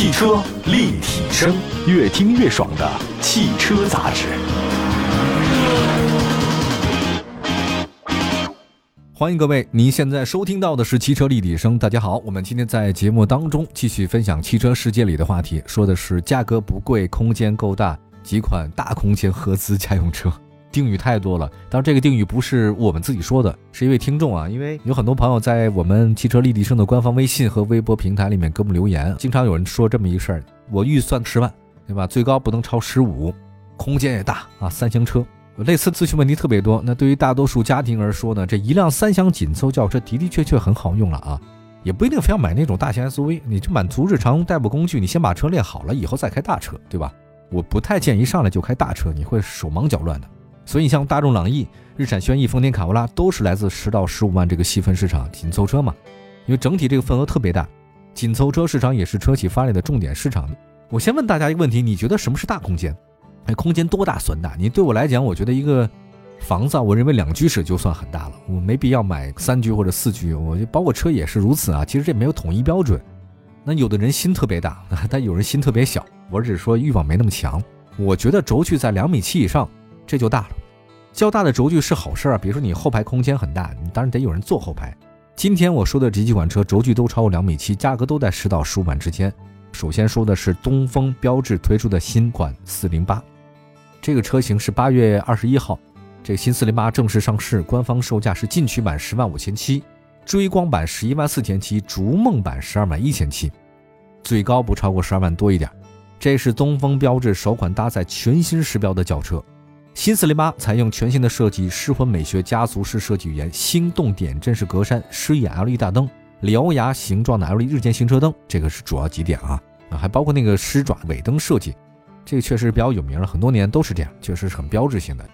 汽车立体声，越听越爽的汽车杂志。欢迎各位，您现在收听到的是汽车立体声。大家好，我们今天在节目当中继续分享汽车世界里的话题，说的是价格不贵、空间够大几款大空间合资家用车。定语太多了，当然这个定语不是我们自己说的，是一位听众啊，因为有很多朋友在我们汽车立体声的官方微信和微博平台里面给我们留言，经常有人说这么一个事儿：我预算十万，对吧？最高不能超十五，空间也大啊，三厢车。类似咨询问题特别多。那对于大多数家庭而说呢，这一辆三厢紧凑轿车的的确确很好用了啊，也不一定非要买那种大型 SUV，你就满足日常代步工具，你先把车练好了以后再开大车，对吧？我不太建议上来就开大车，你会手忙脚乱的。所以像大众朗逸、日产轩逸、丰田卡罗拉都是来自十到十五万这个细分市场紧凑车嘛，因为整体这个份额特别大，紧凑车市场也是车企发力的重点市场。我先问大家一个问题：你觉得什么是大空间？哎，空间多大算大？你对我来讲，我觉得一个房子，我认为两居室就算很大了，我没必要买三居或者四居。我就包括车也是如此啊。其实这没有统一标准。那有的人心特别大，但有人心特别小。我只是说欲望没那么强。我觉得轴距在两米七以上，这就大了。较大的轴距是好事儿啊，比如说你后排空间很大，你当然得有人坐后排。今天我说的这几款车轴距都超过两米七，价格都在十到十五万之间。首先说的是东风标致推出的新款四零八，这个车型是八月二十一号，这新四零八正式上市，官方售价是进取版十万五千七，追光版十一万四千七，逐梦版十二万一千七，最高不超过十二万多一点。这是东风标致首款搭载全新时标的轿车。新四零八采用全新的设计，失魂美学家族式设计语言，星动点阵式格栅，狮眼 LED 大灯，獠牙形状的 LED 日间行车灯，这个是主要几点啊？啊，还包括那个狮爪尾灯设计，这个确实比较有名了，很多年都是这样，确实是很标志性的。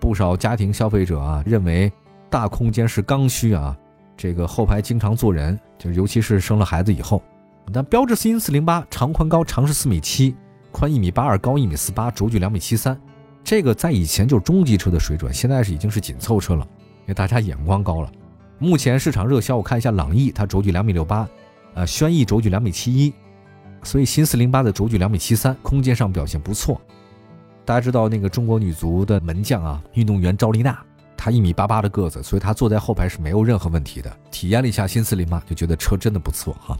不少家庭消费者啊认为大空间是刚需啊，这个后排经常坐人，就尤其是生了孩子以后。但标致新四零八长宽高长是四米七，宽一米八二，高一米四八，轴距两米七三。这个在以前就是中级车的水准，现在是已经是紧凑车了，因为大家眼光高了。目前市场热销，我看一下朗逸，它轴距两米六八，呃，轩逸轴距两米七一，所以新四零八的轴距两米七三，空间上表现不错。大家知道那个中国女足的门将啊，运动员赵丽娜，她一米八八的个子，所以她坐在后排是没有任何问题的。体验了一下新四零八，就觉得车真的不错哈。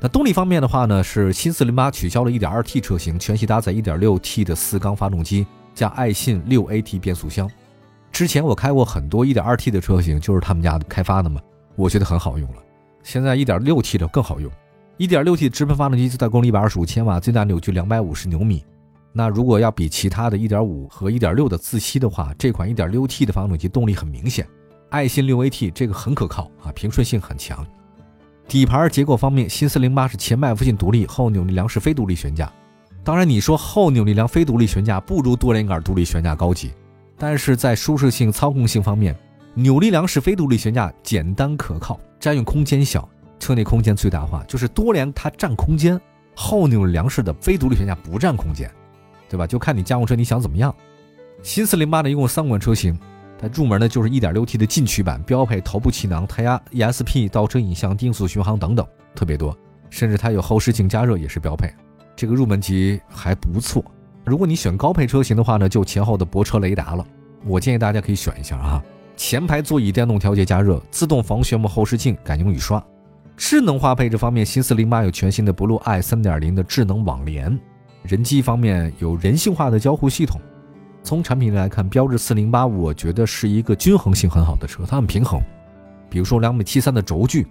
那动力方面的话呢，是新四零八取消了一点二 T 车型，全系搭载一点六 T 的四缸发动机。加爱信六 AT 变速箱，之前我开过很多 1.2T 的车型，就是他们家开发的嘛，我觉得很好用了。现在 1.6T 的更好用，1.6T 直喷发动机最大功率125千瓦，最大扭矩250牛米。那如果要比其他的1.5和1.6的自吸的话，这款 1.6T 的发动机动力很明显。爱信六 AT 这个很可靠啊，平顺性很强。底盘结构方面，新408是前麦弗逊独立，后扭力梁是非独立悬架。当然，你说后扭力梁非独立悬架不如多连杆独立悬架高级，但是在舒适性、操控性方面，扭力梁式非独立悬架简单可靠，占用空间小，车内空间最大化。就是多连它占空间，后扭力梁式的非独立悬架不占空间，对吧？就看你家用车你想怎么样。新四零八呢，一共三款车型，它入门的就是 1.6T 的进取版，标配头部气囊、胎压、ESP、倒车影像、定速巡航等等，特别多，甚至它有后视镜加热也是标配。这个入门级还不错，如果你选高配车型的话呢，就前后的泊车雷达了。我建议大家可以选一下啊，前排座椅电动调节加热，自动防眩目后视镜，感应雨刷。智能化配置方面，新四零八有全新的 Blue i 三点零的智能网联，人机方面有人性化的交互系统。从产品来看，标致四零八我觉得是一个均衡性很好的车，它很平衡。比如说两米七三的轴距，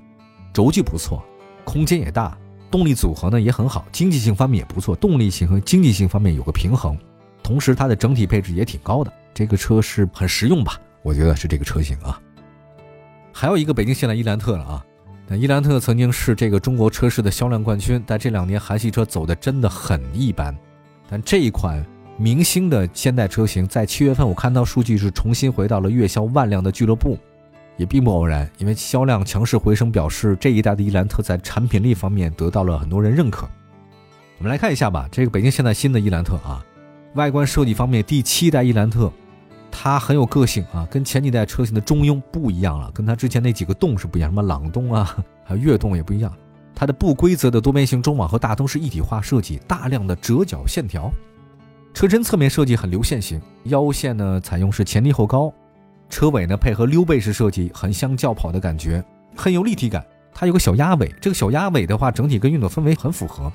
轴距不错，空间也大。动力组合呢也很好，经济性方面也不错，动力性和经济性方面有个平衡，同时它的整体配置也挺高的，这个车是很实用吧？我觉得是这个车型啊。还有一个北京现代伊兰特了啊，那伊兰特曾经是这个中国车市的销量冠军，但这两年韩系车走的真的很一般，但这一款明星的现代车型在七月份我看到数据是重新回到了月销万辆的俱乐部。也并不偶然，因为销量强势回升，表示这一代的伊兰特在产品力方面得到了很多人认可。我们来看一下吧，这个北京现代新的伊兰特啊，外观设计方面，第七代伊兰特它很有个性啊，跟前几代车型的中庸不一样了，跟它之前那几个洞是不一样，什么朗动啊，还有悦动也不一样。它的不规则的多边形中网和大灯是一体化设计，大量的折角线条。车身侧面设计很流线型，腰线呢采用是前低后高，车尾呢配合溜背式设计，很像轿跑的感觉，很有立体感。它有个小鸭尾，这个小鸭尾的话，整体跟运动氛围很符合。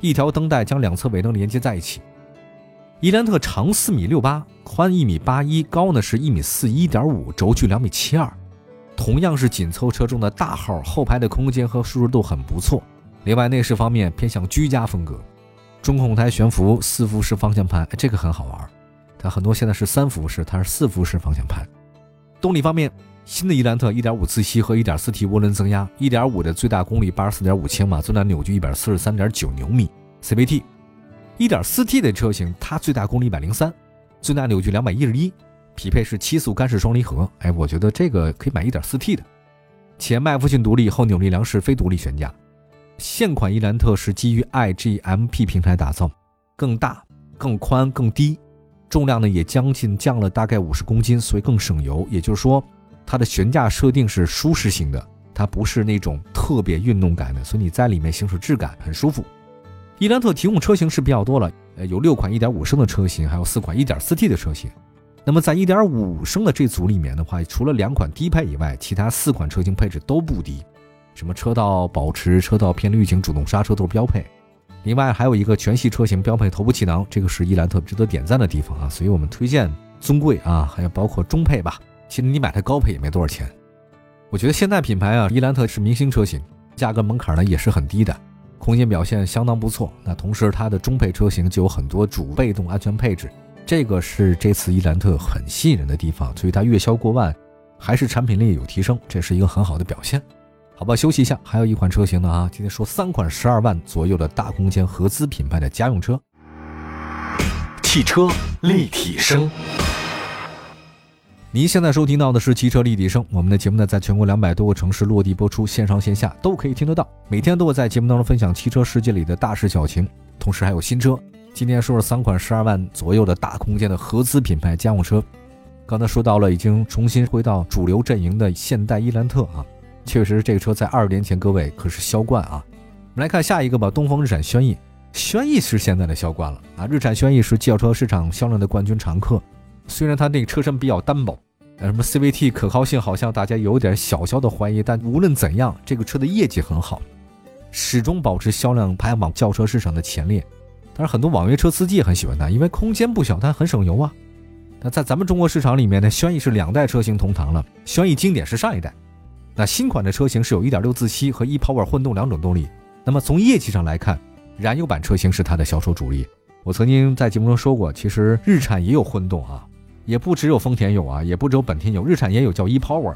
一条灯带将两侧尾灯连接在一起。伊兰特长四米六八，宽一米八一，高呢是一米四一点五，轴距两米七二。同样是紧凑车中的大号，后排的空间和舒适度很不错。另外内饰方面偏向居家风格，中控台悬浮，四辐式方向盘，这个很好玩。它很多现在是三辐式，它是四辐式方向盘。动力方面，新的伊兰特1.5自吸和 1.4T 涡轮增压，1.5的最大功率84.5千瓦，最大扭矩143.9牛米，CVT；1.4T 的车型，它最大功率103，最大扭矩211。匹配是七速干式双离合，哎，我觉得这个可以买一点四 T 的。前麦弗逊独立后扭力梁式非独立悬架。现款伊兰特是基于 iGMP 平台打造，更大、更宽、更低，重量呢也将近降了大概五十公斤，所以更省油。也就是说，它的悬架设定是舒适型的，它不是那种特别运动感的，所以你在里面行驶质感很舒服。伊兰特提供车型是比较多了，呃，有六款1.5升的车型，还有四款 1.4T 的车型。那么在1.5升的这组里面的话，除了两款低配以外，其他四款车型配置都不低，什么车道保持、车道偏离预警、主动刹车都是标配。另外还有一个全系车型标配头部气囊，这个是伊兰特值得点赞的地方啊。所以我们推荐尊贵啊，还有包括中配吧。其实你买它高配也没多少钱。我觉得现在品牌啊，伊兰特是明星车型，价格门槛呢也是很低的，空间表现相当不错。那同时它的中配车型就有很多主被动安全配置。这个是这次伊兰特很吸引人的地方，所以它月销过万，还是产品力有提升，这是一个很好的表现。好吧，休息一下，还有一款车型呢啊，今天说三款十二万左右的大空间合资品牌的家用车。汽车立体声，您现在收听到的是汽车立体声，我们的节目呢在全国两百多个城市落地播出，线上线下都可以听得到，每天都会在节目当中分享汽车世界里的大事小情，同时还有新车。今天说说三款十二万左右的大空间的合资品牌家用车，刚才说到了已经重新回到主流阵营的现代伊兰特啊，确实这个车在二十年前各位可是销冠啊。我们来看下一个吧，东风日产轩逸，轩逸是现在的销冠了啊。日产轩逸是轿车市场销量的冠军常客，虽然它那个车身比较单薄，呃什么 CVT 可靠性好像大家有点小小的怀疑，但无论怎样，这个车的业绩很好，始终保持销量排行榜轿车市场的前列。但是很多网约车司机也很喜欢它，因为空间不小，它很省油啊。那在咱们中国市场里面呢，轩逸是两代车型同堂了。轩逸经典是上一代，那新款的车型是有1.6自吸和 ePower 混动两种动力。那么从业绩上来看，燃油版车型是它的销售主力。我曾经在节目中说过，其实日产也有混动啊，也不只有丰田有啊，也不只有本田有，日产也有叫 ePower。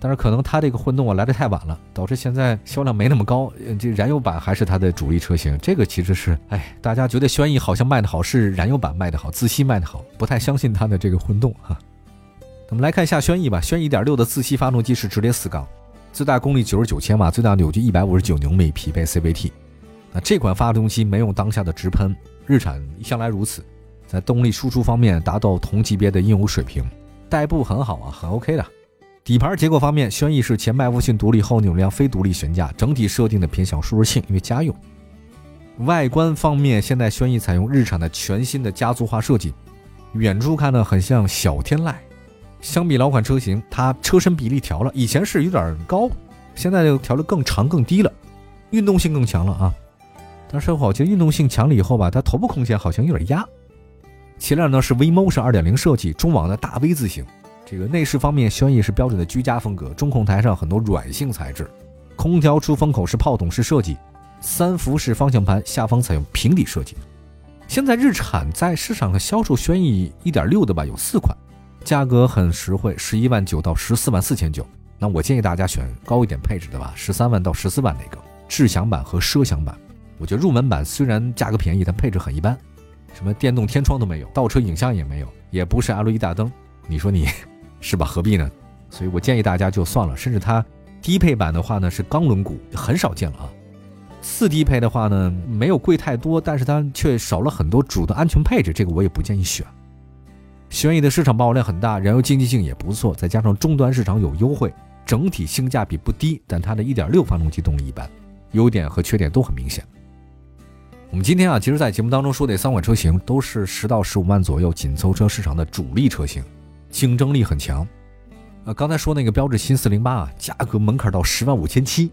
但是可能它这个混动啊来的太晚了，导致现在销量没那么高。这燃油版还是它的主力车型。这个其实是，哎，大家觉得轩逸好像卖的好，是燃油版卖的好，自吸卖的好，不太相信它的这个混动哈。我们来看一下轩逸吧。轩逸1.6的自吸发动机是直列四缸，最大功率99千瓦，最大扭矩159牛米，匹配 CVT。那这款发动机没用当下的直喷，日产向来如此，在动力输出方面达到同级别的应有水平，代步很好啊，很 OK 的。底盘结构方面，轩逸是前麦弗逊独立后扭量非独立悬架，整体设定的偏向舒适性，因为家用。外观方面，现在轩逸采用日产的全新的家族化设计，远处看呢很像小天籁。相比老款车型，它车身比例调了，以前是有点高，现在又调的更长更低了，运动性更强了啊。但是我觉得运动性强了以后吧，它头部空间好像有点压。前脸呢是 V Motion 2.0设计，中网的大 V 字形。这个内饰方面，轩逸是标准的居家风格，中控台上很多软性材质，空调出风口是炮筒式设计，三辐式方向盘下方采用平底设计。现在日产在市场上销售轩逸1.6的吧，有四款，价格很实惠，十一万九到十四万四千九。那我建议大家选高一点配置的吧，十三万到十四万那个智享版和奢享版。我觉得入门版虽然价格便宜，但配置很一般，什么电动天窗都没有，倒车影像也没有，也不是 LED 大灯。你说你？是吧？何必呢？所以我建议大家就算了。甚至它低配版的话呢，是钢轮毂，很少见了啊。次低配的话呢，没有贵太多，但是它却少了很多主的安全配置，这个我也不建议选。轩逸的市场爆量很大，燃油经济性也不错，再加上终端市场有优惠，整体性价比不低。但它的1.6发动机动力一般，优点和缺点都很明显。我们今天啊，其实，在节目当中说的三款车型都是十到十五万左右紧凑车市场的主力车型，竞争力很强。呃，刚才说那个标致新四零八啊，价格门槛到十万五千七，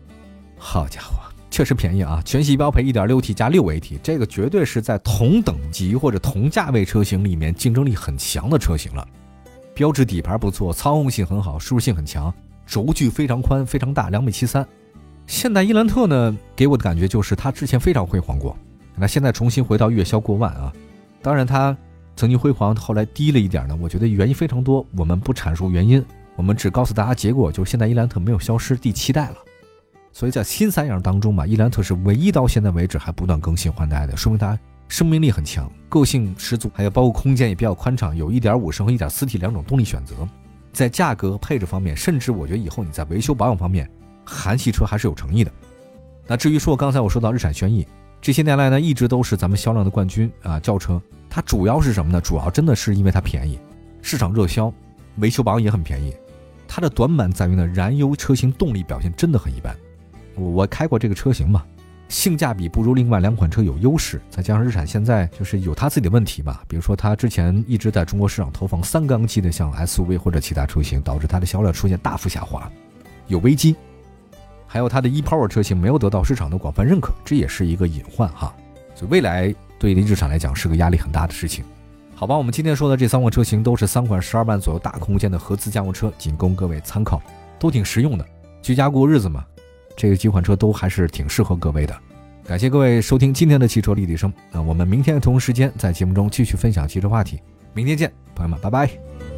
好家伙，确实便宜啊！全系标配一点六 T 加六 AT，这个绝对是在同等级或者同价位车型里面竞争力很强的车型了。标致底盘不错，操控性很好，舒适性很强，轴距非常宽，非常大，两米七三。现代伊兰特呢，给我的感觉就是它之前非常辉煌过。那现在重新回到月销过万啊，当然它曾经辉煌，后来低了一点呢。我觉得原因非常多，我们不阐述原因，我们只告诉大家结果，就是现在伊兰特没有消失，第七代了。所以在新三样当中嘛，伊兰特是唯一到现在为止还不断更新换代的，说明它生命力很强，个性十足，还有包括空间也比较宽敞，有一点五升和一点四 T 两种动力选择。在价格配置方面，甚至我觉得以后你在维修保养方面，韩系车还是有诚意的。那至于说刚才我说到日产轩逸。这些年来呢，一直都是咱们销量的冠军啊！轿车它主要是什么呢？主要真的是因为它便宜，市场热销，维修保养也很便宜。它的短板在于呢，燃油车型动力表现真的很一般。我开过这个车型嘛，性价比不如另外两款车有优势。再加上日产现在就是有它自己的问题嘛，比如说它之前一直在中国市场投放三缸机的像 SUV 或者其他车型，导致它的销量出现大幅下滑，有危机。还有它的 ePower 车型没有得到市场的广泛认可，这也是一个隐患哈。所以未来对于日产来讲是个压力很大的事情。好吧，我们今天说的这三款车型都是三款十二万左右大空间的合资家用车，仅供各位参考，都挺实用的。居家过日子嘛，这几款车都还是挺适合各位的。感谢各位收听今天的汽车立体声，那我们明天同时间在节目中继续分享汽车话题。明天见，朋友们，拜拜。